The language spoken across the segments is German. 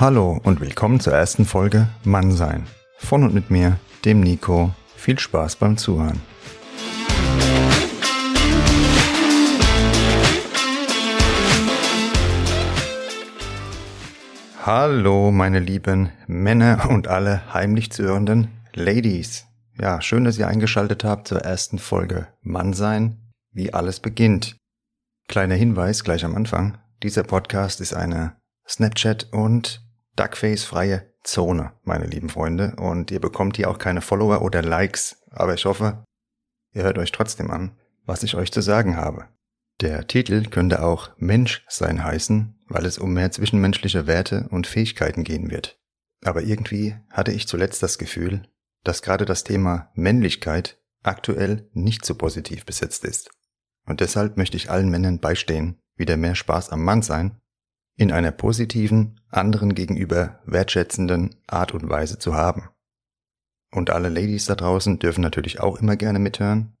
Hallo und willkommen zur ersten Folge Mannsein. Von und mit mir, dem Nico. Viel Spaß beim Zuhören. Hallo, meine lieben Männer und alle heimlich zuhörenden Ladies. Ja, schön, dass ihr eingeschaltet habt zur ersten Folge Mannsein, wie alles beginnt. Kleiner Hinweis gleich am Anfang. Dieser Podcast ist eine Snapchat und Duckface-freie Zone, meine lieben Freunde. Und ihr bekommt hier auch keine Follower oder Likes. Aber ich hoffe, ihr hört euch trotzdem an, was ich euch zu sagen habe. Der Titel könnte auch Mensch sein heißen, weil es um mehr zwischenmenschliche Werte und Fähigkeiten gehen wird. Aber irgendwie hatte ich zuletzt das Gefühl, dass gerade das Thema Männlichkeit aktuell nicht so positiv besetzt ist. Und deshalb möchte ich allen Männern beistehen, wieder mehr Spaß am Mann sein in einer positiven, anderen gegenüber wertschätzenden Art und Weise zu haben. Und alle Ladies da draußen dürfen natürlich auch immer gerne mithören,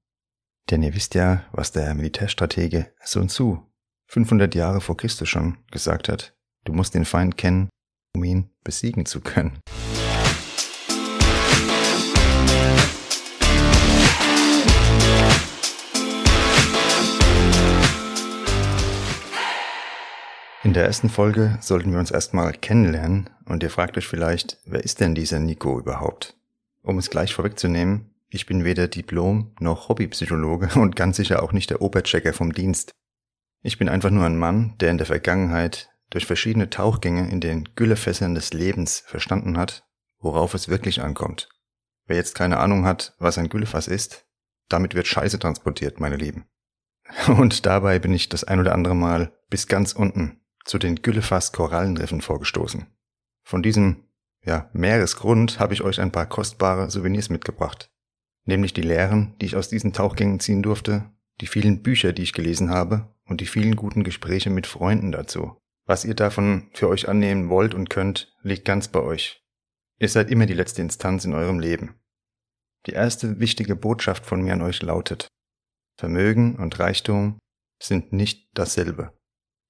denn ihr wisst ja, was der Militärstratege Sun Tzu 500 Jahre vor Christus schon gesagt hat. Du musst den Feind kennen, um ihn besiegen zu können. In der ersten Folge sollten wir uns erstmal kennenlernen und ihr fragt euch vielleicht, wer ist denn dieser Nico überhaupt? Um es gleich vorwegzunehmen, ich bin weder Diplom noch Hobbypsychologe und ganz sicher auch nicht der Oberchecker vom Dienst. Ich bin einfach nur ein Mann, der in der Vergangenheit durch verschiedene Tauchgänge in den Güllefässern des Lebens verstanden hat, worauf es wirklich ankommt. Wer jetzt keine Ahnung hat, was ein Güllefass ist, damit wird Scheiße transportiert, meine Lieben. Und dabei bin ich das ein oder andere Mal bis ganz unten zu den Güllefass-Korallenriffen vorgestoßen. Von diesem ja, Meeresgrund habe ich euch ein paar kostbare Souvenirs mitgebracht. Nämlich die Lehren, die ich aus diesen Tauchgängen ziehen durfte, die vielen Bücher, die ich gelesen habe und die vielen guten Gespräche mit Freunden dazu. Was ihr davon für euch annehmen wollt und könnt, liegt ganz bei euch. Ihr seid immer die letzte Instanz in eurem Leben. Die erste wichtige Botschaft von mir an euch lautet, Vermögen und Reichtum sind nicht dasselbe.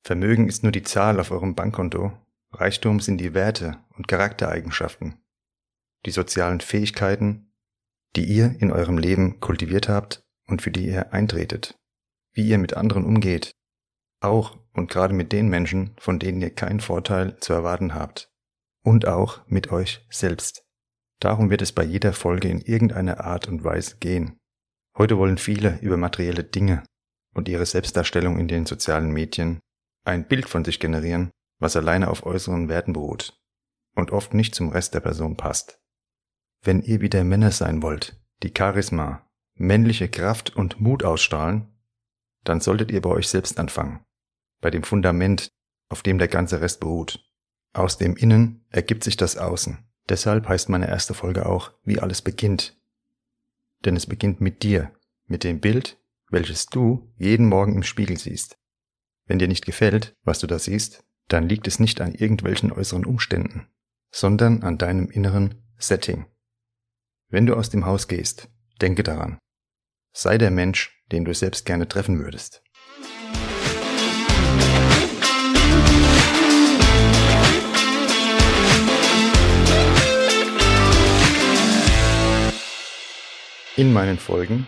Vermögen ist nur die Zahl auf eurem Bankkonto, Reichtum sind die Werte und Charaktereigenschaften, die sozialen Fähigkeiten, die ihr in eurem Leben kultiviert habt und für die ihr eintretet, wie ihr mit anderen umgeht, auch und gerade mit den Menschen, von denen ihr keinen Vorteil zu erwarten habt, und auch mit euch selbst. Darum wird es bei jeder Folge in irgendeiner Art und Weise gehen. Heute wollen viele über materielle Dinge und ihre Selbstdarstellung in den sozialen Medien ein Bild von sich generieren, was alleine auf äußeren Werten beruht und oft nicht zum Rest der Person passt. Wenn ihr wieder Männer sein wollt, die Charisma, männliche Kraft und Mut ausstrahlen, dann solltet ihr bei euch selbst anfangen, bei dem Fundament, auf dem der ganze Rest beruht. Aus dem Innen ergibt sich das Außen. Deshalb heißt meine erste Folge auch, wie alles beginnt. Denn es beginnt mit dir, mit dem Bild, welches du jeden Morgen im Spiegel siehst. Wenn dir nicht gefällt, was du da siehst, dann liegt es nicht an irgendwelchen äußeren Umständen, sondern an deinem inneren Setting. Wenn du aus dem Haus gehst, denke daran. Sei der Mensch, den du selbst gerne treffen würdest. In meinen Folgen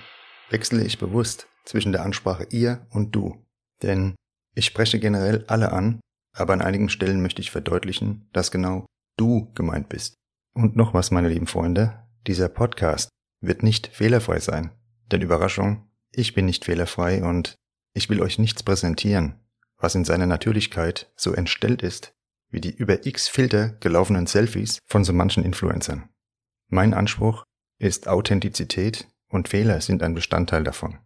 wechsle ich bewusst zwischen der Ansprache ihr und du. Denn ich spreche generell alle an, aber an einigen Stellen möchte ich verdeutlichen, dass genau du gemeint bist. Und noch was, meine lieben Freunde, dieser Podcast wird nicht fehlerfrei sein. Denn Überraschung, ich bin nicht fehlerfrei und ich will euch nichts präsentieren, was in seiner Natürlichkeit so entstellt ist, wie die über x Filter gelaufenen Selfies von so manchen Influencern. Mein Anspruch ist Authentizität und Fehler sind ein Bestandteil davon.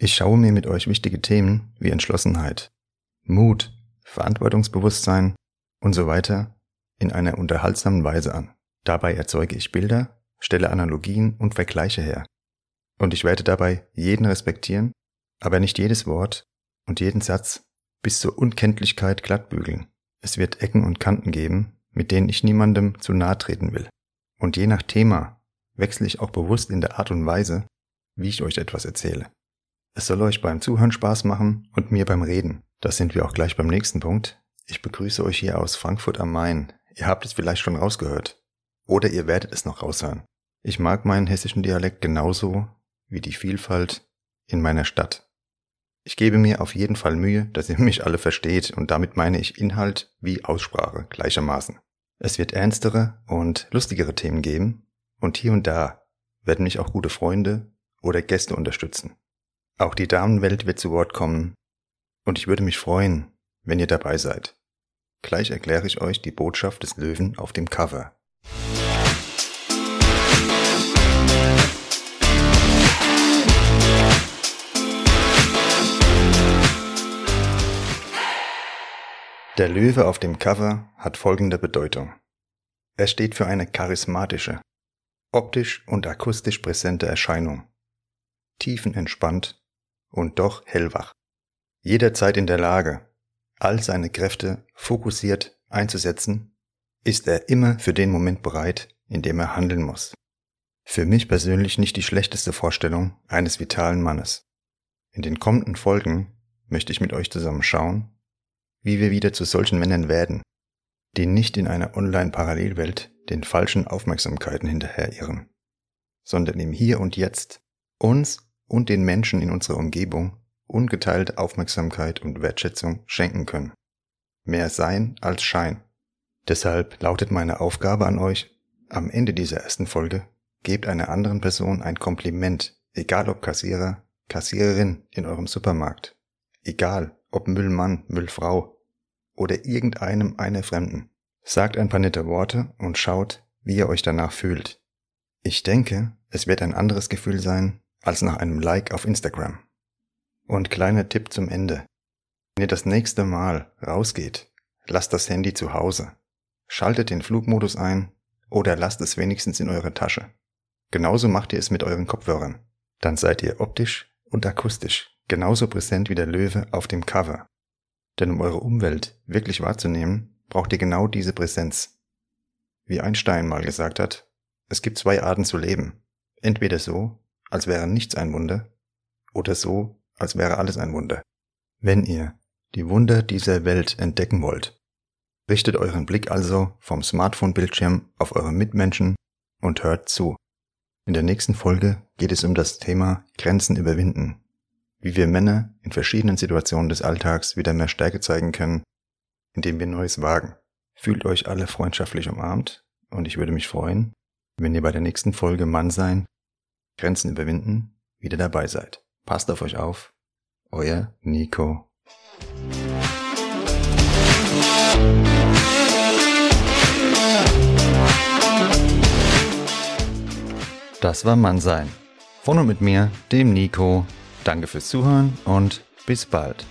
Ich schaue mir mit euch wichtige Themen wie Entschlossenheit, Mut, Verantwortungsbewusstsein und so weiter in einer unterhaltsamen Weise an. Dabei erzeuge ich Bilder, stelle Analogien und Vergleiche her. Und ich werde dabei jeden respektieren, aber nicht jedes Wort und jeden Satz bis zur Unkenntlichkeit glattbügeln. Es wird Ecken und Kanten geben, mit denen ich niemandem zu nahe treten will. Und je nach Thema wechsle ich auch bewusst in der Art und Weise, wie ich euch etwas erzähle. Es soll euch beim Zuhören Spaß machen und mir beim Reden. Das sind wir auch gleich beim nächsten Punkt. Ich begrüße euch hier aus Frankfurt am Main. Ihr habt es vielleicht schon rausgehört. Oder ihr werdet es noch raushören. Ich mag meinen hessischen Dialekt genauso wie die Vielfalt in meiner Stadt. Ich gebe mir auf jeden Fall Mühe, dass ihr mich alle versteht und damit meine ich Inhalt wie Aussprache gleichermaßen. Es wird ernstere und lustigere Themen geben und hier und da werden mich auch gute Freunde oder Gäste unterstützen. Auch die Damenwelt wird zu Wort kommen und ich würde mich freuen, wenn ihr dabei seid. Gleich erkläre ich euch die Botschaft des Löwen auf dem Cover. Der Löwe auf dem Cover hat folgende Bedeutung. Er steht für eine charismatische, optisch und akustisch präsente Erscheinung, tiefenentspannt und doch hellwach, jederzeit in der Lage, all seine Kräfte fokussiert einzusetzen, ist er immer für den Moment bereit, in dem er handeln muss. Für mich persönlich nicht die schlechteste Vorstellung eines vitalen Mannes. In den kommenden Folgen möchte ich mit euch zusammen schauen, wie wir wieder zu solchen Männern werden, die nicht in einer Online-Parallelwelt den falschen Aufmerksamkeiten hinterherirren, sondern im Hier und Jetzt uns und den Menschen in unserer Umgebung ungeteilte Aufmerksamkeit und Wertschätzung schenken können. Mehr Sein als Schein. Deshalb lautet meine Aufgabe an euch, am Ende dieser ersten Folge, gebt einer anderen Person ein Kompliment, egal ob Kassierer, Kassiererin in eurem Supermarkt, egal ob Müllmann, Müllfrau oder irgendeinem einer Fremden. Sagt ein paar nette Worte und schaut, wie ihr euch danach fühlt. Ich denke, es wird ein anderes Gefühl sein als nach einem Like auf Instagram. Und kleiner Tipp zum Ende. Wenn ihr das nächste Mal rausgeht, lasst das Handy zu Hause. Schaltet den Flugmodus ein oder lasst es wenigstens in eurer Tasche. Genauso macht ihr es mit euren Kopfhörern. Dann seid ihr optisch und akustisch genauso präsent wie der Löwe auf dem Cover. Denn um eure Umwelt wirklich wahrzunehmen, braucht ihr genau diese Präsenz. Wie Einstein mal gesagt hat, es gibt zwei Arten zu leben. Entweder so, als wäre nichts ein Wunder, oder so, als wäre alles ein Wunder. Wenn ihr die Wunder dieser Welt entdecken wollt, richtet euren Blick also vom Smartphone-Bildschirm auf eure Mitmenschen und hört zu. In der nächsten Folge geht es um das Thema Grenzen überwinden wie wir Männer in verschiedenen Situationen des Alltags wieder mehr Stärke zeigen können, indem wir Neues wagen. Fühlt euch alle freundschaftlich umarmt und ich würde mich freuen, wenn ihr bei der nächsten Folge Mann sein, Grenzen überwinden, wieder dabei seid. Passt auf euch auf. Euer Nico. Das war Mann sein. Von und mit mir, dem Nico, Danke fürs Zuhören und bis bald.